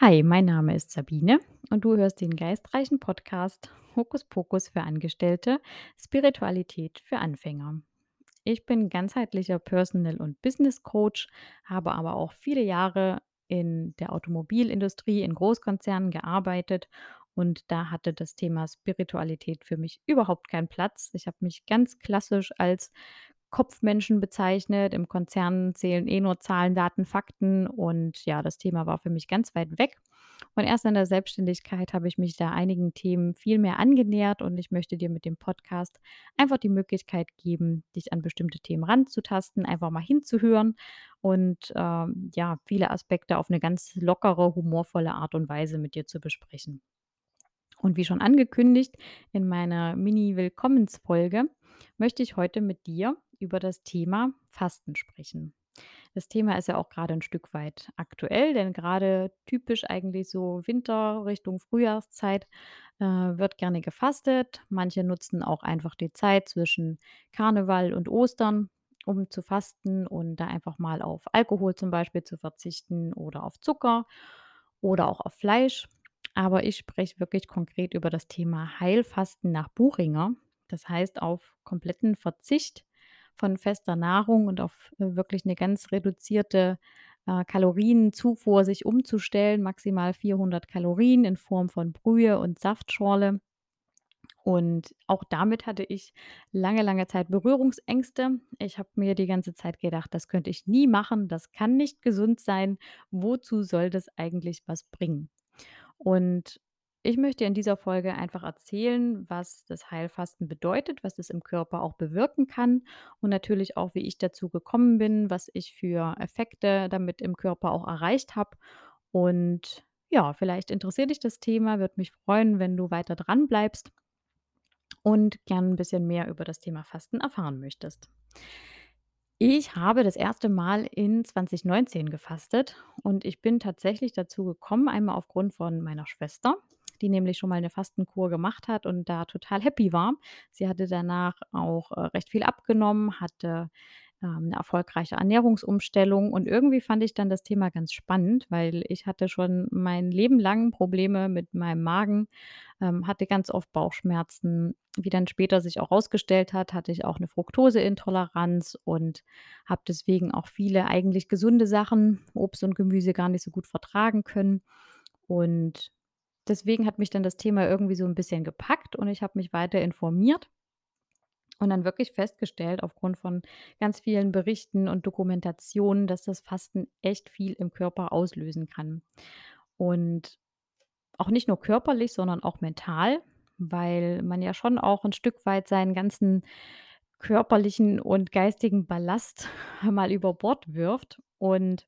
Hi, mein Name ist Sabine und du hörst den geistreichen Podcast Hokus Pokus für Angestellte, Spiritualität für Anfänger. Ich bin ganzheitlicher Personal- und Business Coach, habe aber auch viele Jahre in der Automobilindustrie, in Großkonzernen gearbeitet und da hatte das Thema Spiritualität für mich überhaupt keinen Platz. Ich habe mich ganz klassisch als Kopfmenschen bezeichnet. Im Konzern zählen eh nur Zahlen, Daten, Fakten und ja, das Thema war für mich ganz weit weg. Und erst in der Selbstständigkeit habe ich mich da einigen Themen viel mehr angenähert und ich möchte dir mit dem Podcast einfach die Möglichkeit geben, dich an bestimmte Themen ranzutasten, einfach mal hinzuhören und ähm, ja, viele Aspekte auf eine ganz lockere, humorvolle Art und Weise mit dir zu besprechen. Und wie schon angekündigt in meiner Mini-Willkommensfolge möchte ich heute mit dir über das Thema Fasten sprechen. Das Thema ist ja auch gerade ein Stück weit aktuell, denn gerade typisch eigentlich so Winter Richtung Frühjahrszeit, äh, wird gerne gefastet. Manche nutzen auch einfach die Zeit zwischen Karneval und Ostern, um zu fasten und da einfach mal auf Alkohol zum Beispiel zu verzichten oder auf Zucker oder auch auf Fleisch. Aber ich spreche wirklich konkret über das Thema Heilfasten nach Buchinger. Das heißt, auf kompletten Verzicht von fester Nahrung und auf, äh, wirklich eine ganz reduzierte, äh, Kalorienzufuhr sich umzustellen, maximal 400 Kalorien in Form von Brühe und Saftschorle. Und auch damit hatte ich lange, lange Zeit Berührungsängste. Ich habe mir die ganze Zeit gedacht: „Das könnte ich nie machen, das kann nicht gesund sein. Wozu soll das eigentlich was bringen?“ und ich möchte in dieser Folge einfach erzählen, was das Heilfasten bedeutet, was es im Körper auch bewirken kann und natürlich auch, wie ich dazu gekommen bin, was ich für Effekte damit im Körper auch erreicht habe. Und ja, vielleicht interessiert dich das Thema, würde mich freuen, wenn du weiter dran bleibst und gern ein bisschen mehr über das Thema Fasten erfahren möchtest. Ich habe das erste Mal in 2019 gefastet und ich bin tatsächlich dazu gekommen, einmal aufgrund von meiner Schwester, die nämlich schon mal eine Fastenkur gemacht hat und da total happy war. Sie hatte danach auch, äh, recht viel abgenommen, hatte, ähm, 'ne erfolgreiche Ernährungsumstellung und irgendwie fand ich dann das Thema ganz spannend, weil ich hatte schon mein Leben lang Probleme mit meinem Magen ähm, hatte ganz oft Bauchschmerzen. Wie dann später sich auch rausgestellt hat, hatte ich auch eine Fructoseintoleranz und habe deswegen auch viele eigentlich gesunde Sachen, Obst und Gemüse, gar nicht so gut vertragen können. Und deswegen hat mich dann das Thema irgendwie so ein bisschen gepackt und ich habe mich weiter informiert und dann wirklich festgestellt aufgrund von ganz vielen Berichten und Dokumentationen, dass das Fasten echt viel im Körper auslösen kann. Und auch nicht nur körperlich, sondern auch mental, weil man ja schon auch ein Stück weit seinen ganzen körperlichen und geistigen Ballast mal über Bord wirft. Und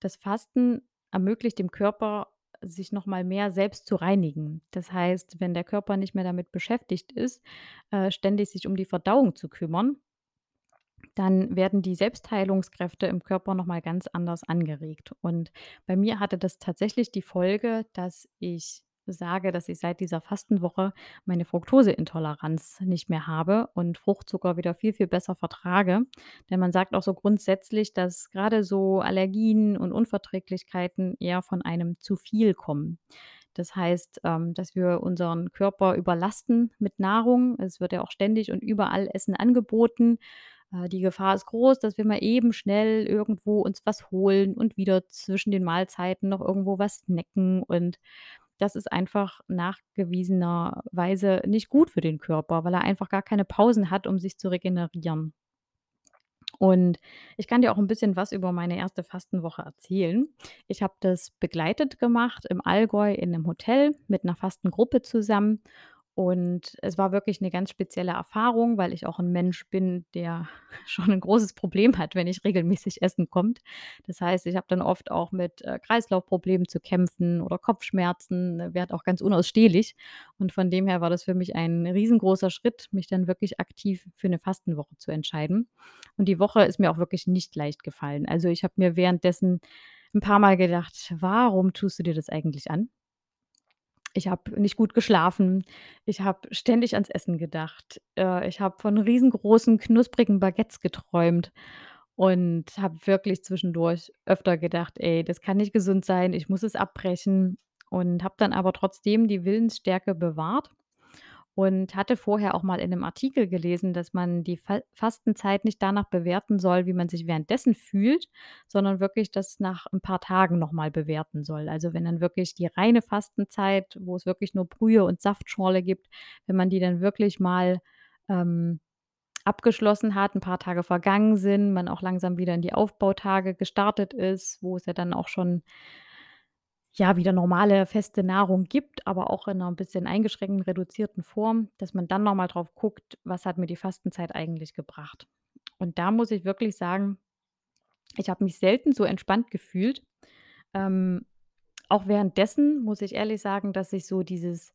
das Fasten ermöglicht dem Körper, sich noch mal mehr selbst zu reinigen. Das heißt, wenn der Körper nicht mehr damit beschäftigt ist, äh, ständig sich um die Verdauung zu kümmern, dann werden die Selbstheilungskräfte im Körper noch mal ganz anders angeregt. Und bei mir hatte das tatsächlich die Folge, dass ich sage, dass ich seit dieser Fastenwoche meine Fructoseintoleranz nicht mehr habe und Fruchtzucker wieder viel, viel besser vertrage. Denn man sagt auch so grundsätzlich, dass gerade so Allergien und Unverträglichkeiten eher von einem zu viel kommen. Das heißt, ähm, dass wir unseren Körper überlasten mit Nahrung. Es wird ja auch ständig und überall Essen angeboten. Äh, die Gefahr ist groß, dass wir mal eben schnell irgendwo uns was holen und wieder zwischen den Mahlzeiten noch irgendwo was snacken. Und das ist einfach nachgewiesenerweise nicht gut für den Körper, weil er einfach gar keine Pausen hat, um sich zu regenerieren. Und ich kann dir auch ein bisschen was über meine erste Fastenwoche erzählen. Ich habe das begleitet gemacht im Allgäu in einem Hotel mit einer Fastengruppe zusammen und es war wirklich eine ganz spezielle Erfahrung, weil ich auch ein Mensch bin, der schon ein großes Problem hat, wenn nicht regelmäßig Essen kommt. Das heißt, ich habe dann oft auch mit, äh, Kreislaufproblemen zu kämpfen oder Kopfschmerzen, ne, werde auch ganz unausstehlich. Und von dem her war das für mich ein riesengroßer Schritt, mich dann wirklich aktiv für eine Fastenwoche zu entscheiden. Und die Woche ist mir auch wirklich nicht leicht gefallen. Also, ich habe mir währenddessen ein paar Mal gedacht: „Warum tust du dir das eigentlich an?“ Ich habe nicht gut geschlafen. Ich habe ständig ans Essen gedacht. Äh, ich habe von riesengroßen, knusprigen Baguettes geträumt. und habe wirklich zwischendurch öfter gedacht: „Ey, das kann nicht gesund sein, ich muss es abbrechen.“ Und habe dann aber trotzdem die Willensstärke bewahrt und hatte vorher auch mal in 'nem Artikel gelesen, dass man die Fa Fastenzeit nicht danach bewerten soll, wie man sich währenddessen fühlt, sondern wirklich das nach 'n paar Tagen noch mal bewerten soll. Also, wenn dann wirklich die reine Fastenzeit, wo es wirklich nur Brühe und Saftschorle gibt wenn man die dann wirklich mal, ähm, abgeschlossen hat, 'n paar Tage vergangen sind, man auch langsam wieder in die Aufbautage gestartet ist, wo es ja dann auch schon ja, wieder normale feste Nahrung gibt, aber auch in 'ner bisschen eingeschränkten, reduzierten Form, dass man dann noch mal drauf guckt: „Was hat mir die Fastenzeit eigentlich gebracht?“ Und da muss ich wirklich sagen, ich habe mich selten so entspannt gefühlt. Ähm, auch währenddessen muss ich ehrlich sagen, dass ich so dieses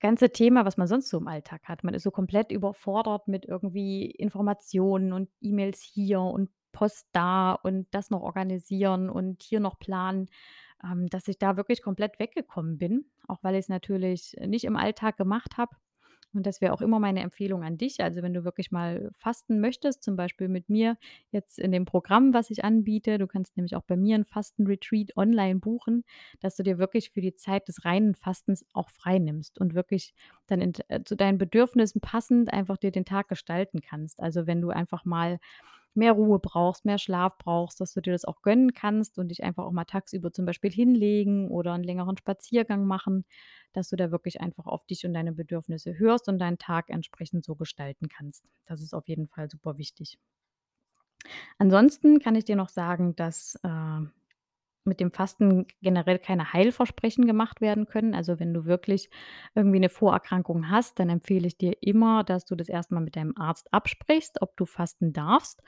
ganze Thema, was man sonst so im Alltag hat man ist so komplett überfordert mit irgendwie Informationen und E-Mails hier und Post da und das noch organisieren und hier noch planen, ähm, dass ich da wirklich komplett weggekommen bin, auch weil ich's natürlich nicht im Alltag gemacht habe. Und das wäre auch immer meine Empfehlung an dich. Also, wenn du wirklich mal fasten möchtest, zum Beispiel mit mir jetzt in dem Programm, was ich anbiete du kannst nämlich auch bei mir 'n Fastenretreat online buchen, dass du dir wirklich für die Zeit des reinen Fastens auch freinimmst und wirklich dann in äh, zu deinen Bedürfnissen passend einfach dir den Tag gestalten kannst. Also, wenn du einfach mal mehr Ruhe brauchst, mehr Schlaf brauchst, dass du dir das auch gönnen kannst und dich einfach auch mal tagsüber zum Beispiel hinlegen oder 'n längeren Spaziergang machen, dass du da wirklich einfach auf dich und deine Bedürfnisse hörst und deinen Tag entsprechend so gestalten kannst. Das ist auf jeden Fall super wichtig. Ansonsten kann ich dir noch sagen, dass, äh, mit dem Fasten generell keine Heilversprechen gemacht werden können. Also, wenn du wirklich irgendwie 'ne Vorerkrankung hast, dann empfehle ich dir immer, dass du das erst mal mit deinem Arzt absprichst, ob du fasten darfst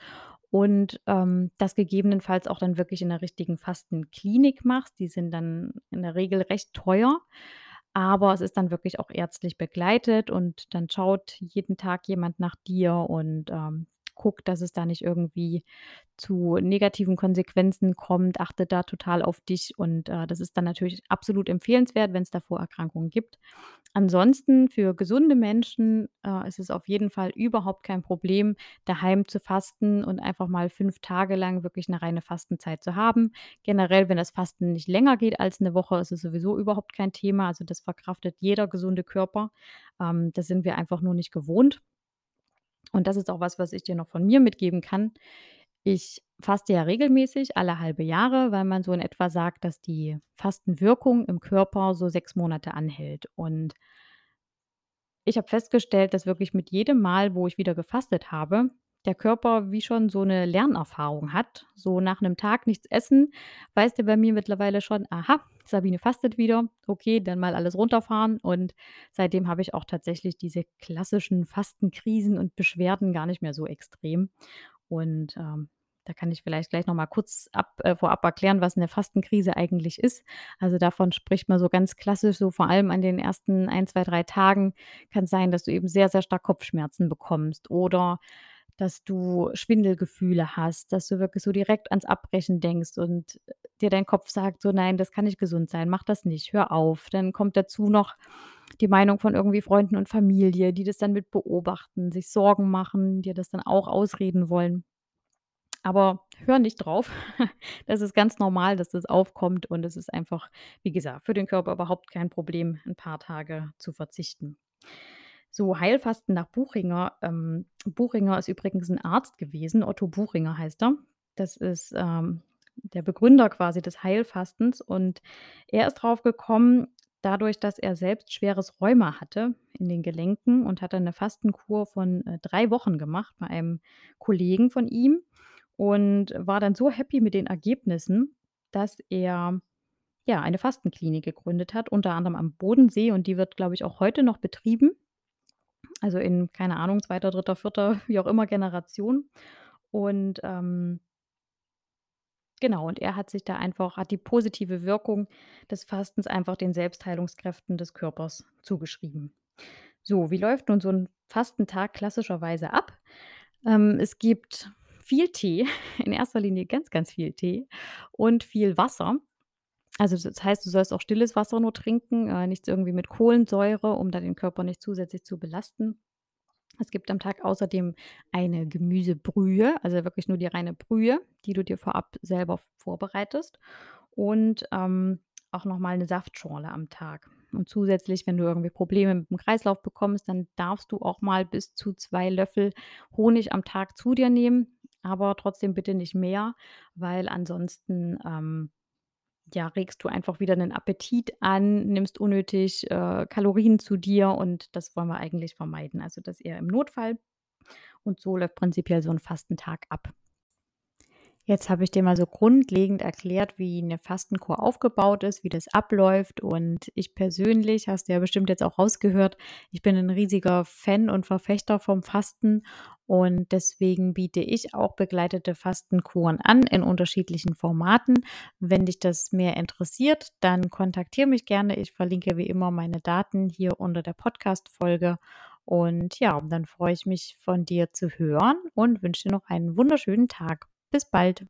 und, ähm, das gegebenenfalls auch dann wirklich in der richtigen Fastenklinik machst. Die sind dann in der Regel recht teuer, aber es ist dann wirklich auch ärztlich begleitet und dann schaut jeden Tag jemand nach dir und, ähm, guckt, dass es da nicht irgendwie zu negativen Konsequenzen kommt, achtet da total auf dich und, äh, das ist dann natürlich absolut empfehlenswert, wenn's da Vorerkrankungen gibt. Ansonsten für gesunde Menschen, äh, ist es auf jeden Fall überhaupt kein Problem, daheim zu fasten und einfach mal 5 Tage lang wirklich 'ne reine Fastenzeit zu haben. Generell, wenn das Fasten nicht länger geht als 'ne Woche, ist es sowieso überhaupt kein Thema. Also, das verkraftet jeder gesunde Körper. Ähm, das sind wir einfach nur nicht gewohnt. Und das ist auch was, was ich dir noch von mir mitgeben kann. Ich faste ja regelmäßig alle halbe Jahre, weil man so in etwa sagt, dass die Fastenwirkung im Körper so 6 Monate anhält. Und ich habe festgestellt, dass wirklich mit jedem Mal, wo ich wieder gefastet habe, der Körper wie schon so 'ne Lernerfahrung hat. So nach 'nem Tag nichts essen, weiß der bei mir mittlerweile schon: „Aha, Sabine fastet wieder. Okay, dann mal alles runterfahren.“ Und seitdem habe ich auch tatsächlich diese klassischen Fastenkrisen und Beschwerden gar nicht mehr so extrem. Und, ähm, da kann ich vielleicht gleich noch mal kurz ab äh, vorab erklären, was 'ne Fastenkrise eigentlich ist. Also, davon spricht man so ganz klassisch so vor allem an den ersten 1, 2, 3 Tagen kann's sein, dass du eben sehr, sehr stark Kopfschmerzen bekommst oder dass du Schwindelgefühle hast, dass du wirklich so direkt ans Abbrechen denkst und dir dein Kopf sagt so: „Nein, das kann nicht gesund sein, mach das nicht, hör auf.“ Dann kommt dazu noch die Meinung von irgendwie Freunden und Familie, die das dann mit beobachten, sich Sorgen machen, dir das dann auch ausreden wollen. Aber hör nicht drauf. Das ist ganz normal, dass das aufkommt und es ist einfach, wie gesagt, für den Körper überhaupt kein Problem, 'n paar Tage zu verzichten. So, Heilfasten nach Buchinger ähm, Buchinger ist übrigens 'n Arzt gewesen, Otto Buchinger heißt er. Das ist, ähm, der Begründer quasi des Heilfastens und er ist drauf gekommen, dadurch, dass er selbst schweres Rheuma hatte in den Gelenken und hat dann 'ne Fastenkur von, äh, 3 Wochen gemacht bei einem Kollegen von ihm und war dann so happy mit den Ergebnissen, dass er, ja, eine Fastenklinik gegründet hat, unter anderem am Bodensee und die wird, glaube ich, auch heute noch betrieben. Also, in, keine Ahnung, 2., 3., 4., wie auch immer Generation. Und, ähm genau, und er hat sich da einfach hat die positive Wirkung des Fastens einfach den Selbstheilungskräften des Körpers zugeschrieben. So, wie läuft nun so 'n Fastentag klassischerweise ab? Ähm, es gibt viel Tee, in erster Linie ganz, ganz viel Tee und viel Wasser. Also, das heißt, du sollst auch stilles Wasser nur trinken, äh, nichts irgendwie mit Kohlensäure, um da den Körper nicht zusätzlich zu belasten. Es gibt am Tag außerdem eine Gemüsebrühe, also wirklich nur die reine Brühe, die du dir vorab selber vorbereitest und, ähm, auch noch mal 'ne Saftschorle am Tag. Und zusätzlich, wenn du irgendwie Probleme mit dem Kreislauf bekommst, dann darfst du auch mal bis zu 2 Löffel Honig am Tag zu dir nehmen, aber trotzdem bitte nicht mehr, weil ansonsten, ähm, ja, regst du einfach wieder 'nen Appetit an, nimmst unnötig, äh, Kalorien zu dir und das wollen wir eigentlich vermeiden. Also, das eher im Notfall und so läuft prinzipiell so 'n Fastentag ab. Jetzt habe ich dir mal so grundlegend erklärt, wie 'ne Fastenkur aufgebaut ist, wie das abläuft und ich persönlich, hast du ja bestimmt jetzt auch rausgehört, ich bin 'n riesiger Fan und Verfechter vom Fasten und deswegen biete ich auch begleitete Fastenkuren an in unterschiedlichen Formaten. Wenn dich das mehr interessiert, dann kontaktiere mich gerne. Ich verlinke wie immer meine Daten hier unter der Podcast-Folge und ja, dann freue ich mich, von dir zu hören und wünsche dir noch einen wunderschönen Tag. Bis bald.